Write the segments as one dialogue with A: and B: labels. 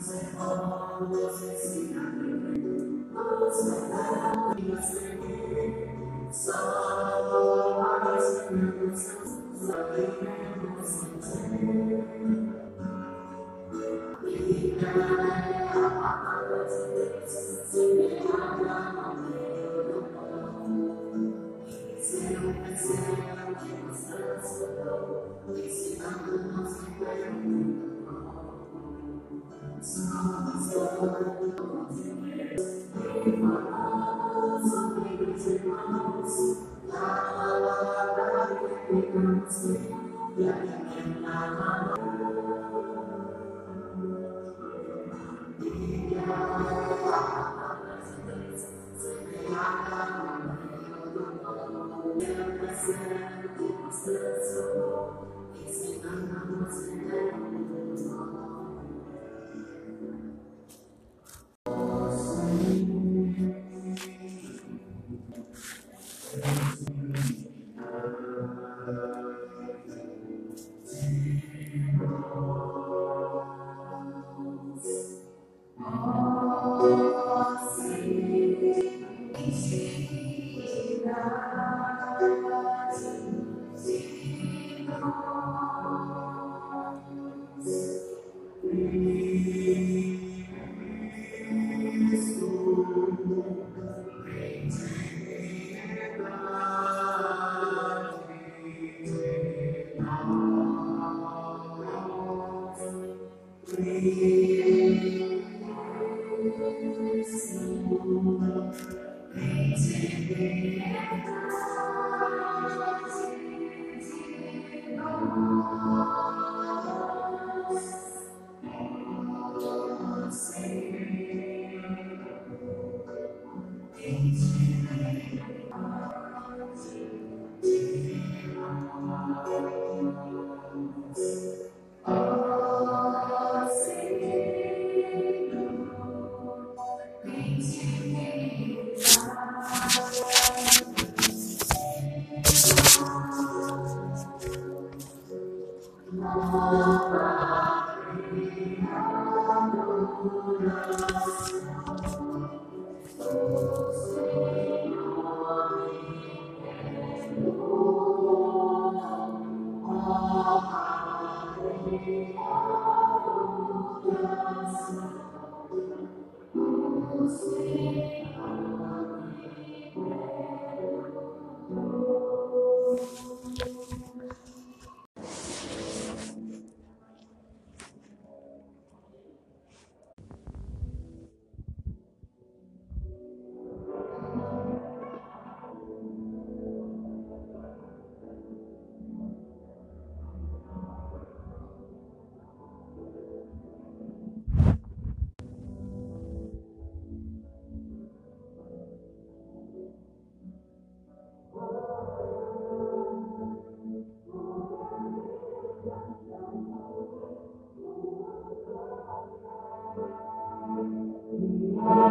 A: 这些话，这些心，这些泪，这些苦，这些怨，心酸酸，酸在你我心间。你看他，他不珍惜，只因他没有懂。以前我们相恋，天荒地老，一起看那最美的风景。Yeah. Oh.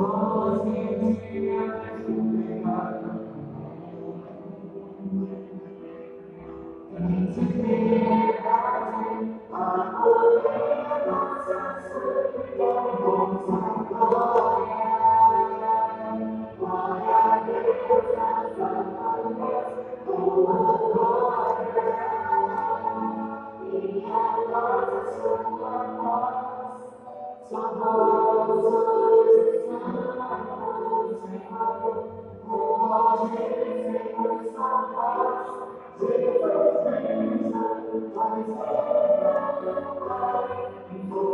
A: Oh, Thank you.